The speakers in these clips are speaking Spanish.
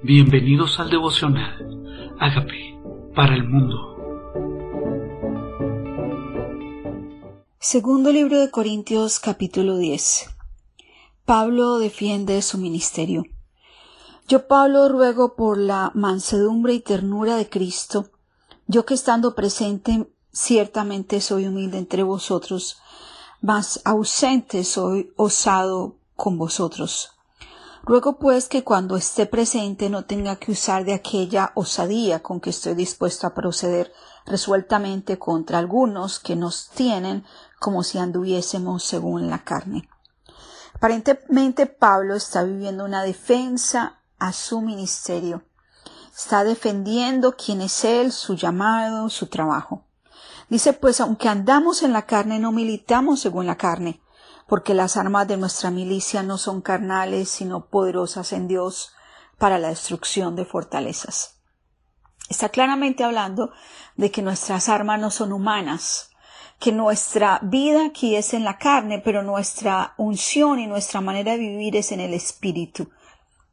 Bienvenidos al devocional. Hágame para el mundo. Segundo libro de Corintios capítulo 10. Pablo defiende su ministerio. Yo Pablo ruego por la mansedumbre y ternura de Cristo, yo que estando presente ciertamente soy humilde entre vosotros, mas ausente soy osado con vosotros. Ruego pues que cuando esté presente no tenga que usar de aquella osadía con que estoy dispuesto a proceder resueltamente contra algunos que nos tienen como si anduviésemos según la carne. Aparentemente Pablo está viviendo una defensa a su ministerio. Está defendiendo quién es él, su llamado, su trabajo. Dice pues, aunque andamos en la carne, no militamos según la carne, porque las armas de nuestra milicia no son carnales, sino poderosas en Dios para la destrucción de fortalezas. Está claramente hablando de que nuestras armas no son humanas, que nuestra vida aquí es en la carne, pero nuestra unción y nuestra manera de vivir es en el espíritu.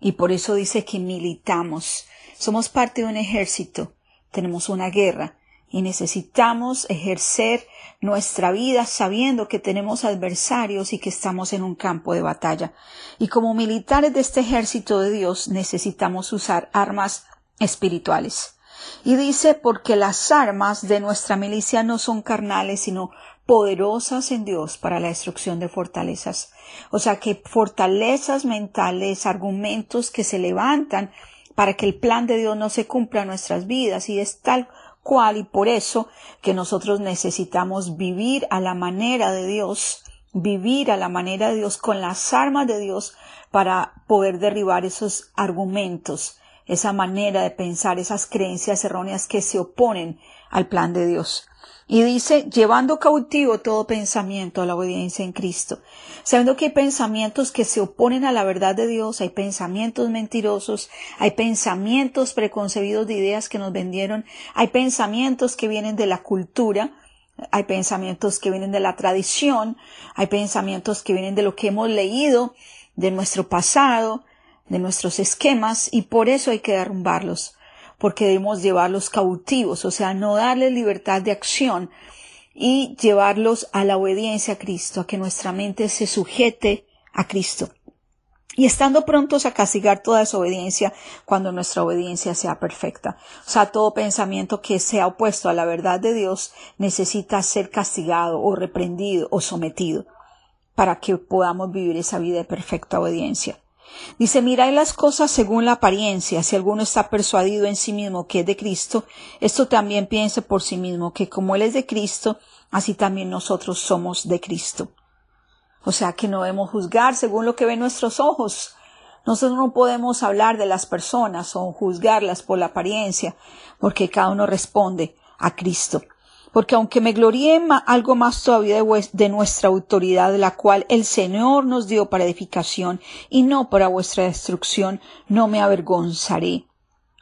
Y por eso dice que militamos. Somos parte de un ejército, tenemos una guerra, y necesitamos ejercer nuestra vida sabiendo que tenemos adversarios y que estamos en un campo de batalla. Y como militares de este ejército de Dios necesitamos usar armas espirituales. Y dice porque las armas de nuestra milicia no son carnales, sino poderosas en Dios para la destrucción de fortalezas. O sea que fortalezas mentales, argumentos que se levantan para que el plan de Dios no se cumpla en nuestras vidas y es tal cual y por eso que nosotros necesitamos vivir a la manera de Dios, vivir a la manera de Dios con las armas de Dios para poder derribar esos argumentos, esa manera de pensar, esas creencias erróneas que se oponen al plan de Dios. Y dice, llevando cautivo todo pensamiento a la obediencia en Cristo. Sabiendo que hay pensamientos que se oponen a la verdad de Dios, hay pensamientos mentirosos, hay pensamientos preconcebidos de ideas que nos vendieron, hay pensamientos que vienen de la cultura, hay pensamientos que vienen de la tradición, hay pensamientos que vienen de lo que hemos leído, de nuestro pasado, de nuestros esquemas, y por eso hay que derrumbarlos porque debemos llevarlos cautivos, o sea, no darles libertad de acción y llevarlos a la obediencia a Cristo, a que nuestra mente se sujete a Cristo. Y estando prontos a castigar toda desobediencia cuando nuestra obediencia sea perfecta. O sea, todo pensamiento que sea opuesto a la verdad de Dios necesita ser castigado o reprendido o sometido para que podamos vivir esa vida de perfecta obediencia. Dice, mirad las cosas según la apariencia. Si alguno está persuadido en sí mismo que es de Cristo, esto también piense por sí mismo, que como Él es de Cristo, así también nosotros somos de Cristo. O sea que no debemos juzgar según lo que ven nuestros ojos. Nosotros no podemos hablar de las personas o juzgarlas por la apariencia, porque cada uno responde a Cristo porque aunque me gloríe algo más todavía de, de, nuestra autoridad, la cual el Señor nos dio para edificación y no para vuestra destrucción, no me avergonzaré.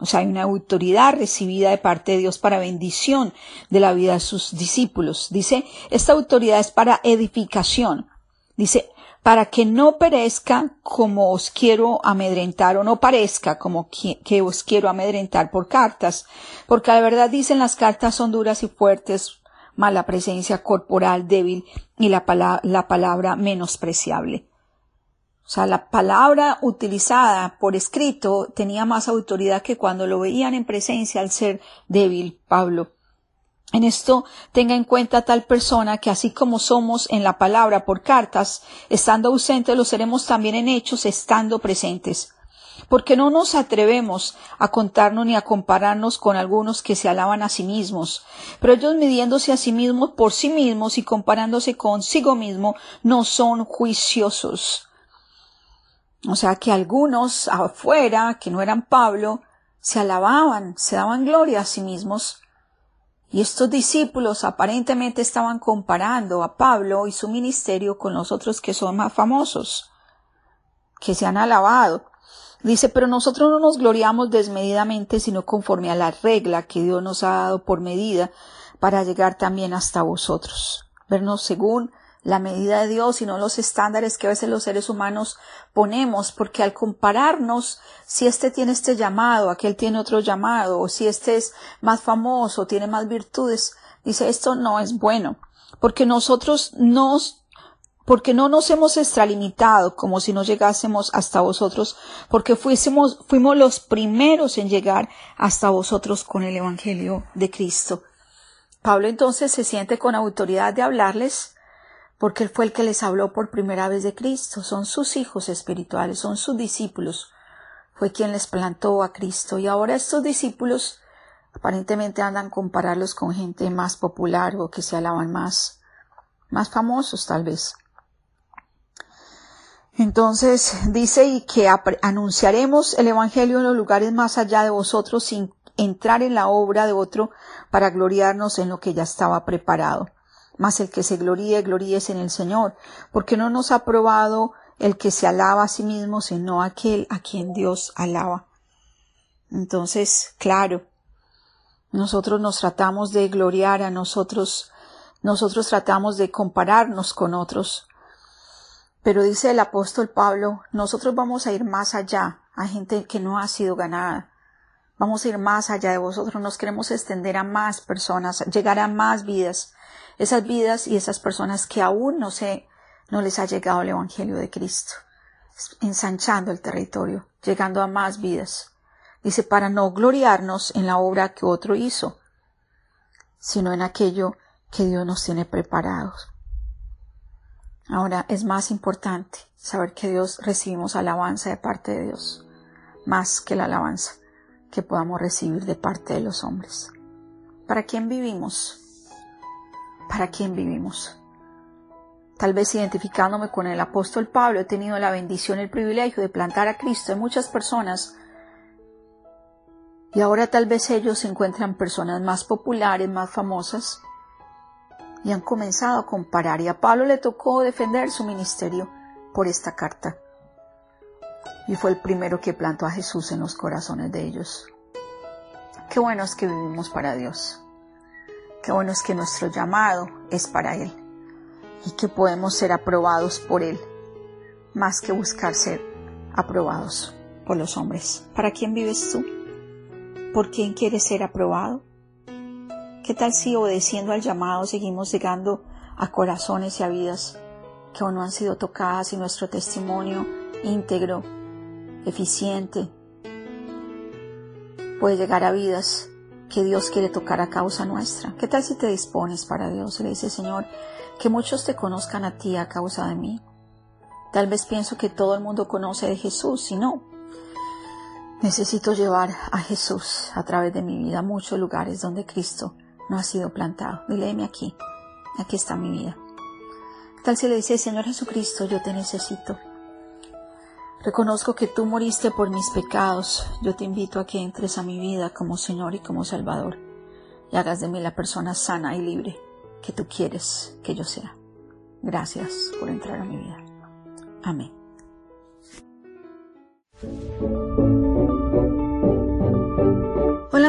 O sea, hay una autoridad recibida de parte de Dios para bendición de la vida de sus discípulos. Dice, esta autoridad es para edificación. Dice, para que no perezca como os quiero amedrentar o no parezca como que, os quiero amedrentar por cartas, porque la verdad dicen las cartas son duras y fuertes, mas la presencia corporal débil y la, la palabra menospreciable. O sea, la palabra utilizada por escrito tenía más autoridad que cuando lo veían en presencia al ser débil Pablo. En esto tenga en cuenta tal persona que así como somos en la palabra por cartas, estando ausentes lo seremos también en hechos estando presentes. Porque no nos atrevemos a contarnos ni a compararnos con algunos que se alaban a sí mismos, pero ellos midiéndose a sí mismos por sí mismos y comparándose consigo mismo no son juiciosos. O sea que algunos afuera, que no eran Pablo, se alababan, se daban gloria a sí mismos, y estos discípulos aparentemente estaban comparando a Pablo y su ministerio con los otros que son más famosos, que se han alabado. Dice, pero nosotros no nos gloriamos desmedidamente, sino conforme a la regla que Dios nos ha dado por medida para llegar también hasta vosotros. Vernos según la medida de Dios y no los estándares que a veces los seres humanos ponemos, porque al compararnos, si este tiene este llamado, aquel tiene otro llamado, o si este es más famoso, tiene más virtudes, dice esto no es bueno, porque nosotros nos porque no nos hemos extralimitado como si no llegásemos hasta vosotros, porque fuimos los primeros en llegar hasta vosotros con el Evangelio de Cristo. Pablo entonces se siente con autoridad de hablarles, porque él fue el que les habló por primera vez de Cristo, son sus hijos espirituales, son sus discípulos, fue quien les plantó a Cristo, y ahora estos discípulos aparentemente andan compararlos con gente más popular o que se alaban más, más famosos tal vez. Entonces dice y que anunciaremos el Evangelio en los lugares más allá de vosotros sin entrar en la obra de otro para gloriarnos en lo que ya estaba preparado. Mas el que se gloríe, gloríese en el Señor, porque no nos ha probado el que se alaba a sí mismo, sino aquel a quien Dios alaba. Entonces, claro, nosotros nos tratamos de gloriar a nosotros, nosotros tratamos de compararnos con otros, pero dice el apóstol Pablo, nosotros vamos a ir más allá, a gente que no ha sido ganada. Vamos a ir más allá de vosotros, nos queremos extender a más personas, llegar a más vidas, esas vidas y esas personas que aún no sé, no les ha llegado el Evangelio de Cristo, ensanchando el territorio, llegando a más vidas. Dice, para no gloriarnos en la obra que otro hizo, sino en aquello que Dios nos tiene preparados. Ahora es más importante saber que Dios recibimos alabanza de parte de Dios, más que la alabanza que podamos recibir de parte de los hombres. ¿Para quién vivimos? ¿Para quién vivimos? Tal vez identificándome con el apóstol Pablo, he tenido la bendición y el privilegio de plantar a Cristo en muchas personas y ahora tal vez ellos se encuentran personas más populares, más famosas, y han comenzado a comparar y a Pablo le tocó defender su ministerio por esta carta. Y fue el primero que plantó a Jesús en los corazones de ellos. Qué bueno es que vivimos para Dios. Qué bueno es que nuestro llamado es para Él y que podemos ser aprobados por Él, más que buscar ser aprobados por los hombres. ¿Para quién vives tú? ¿Por quién quieres ser aprobado? ¿Qué tal si obedeciendo al llamado seguimos llegando a corazones y a vidas que aún no han sido tocadas y nuestro testimonio íntegro, eficiente, puede llegar a vidas que Dios quiere tocar a causa nuestra? ¿Qué tal si te dispones para Dios le dices, Señor, que muchos te conozcan a ti a causa de mí? Tal vez pienso que todo el mundo conoce de Jesús y no. Necesito llevar a Jesús a través de mi vida a muchos lugares donde Cristo no ha sido plantado. Dile, aquí, aquí está mi vida. Tal si le dice, Señor Jesucristo, yo te necesito. Reconozco que tú moriste por mis pecados. Yo te invito a que entres a mi vida como Señor y como Salvador y hagas de mí la persona sana y libre que tú quieres que yo sea. Gracias por entrar a mi vida. Amén.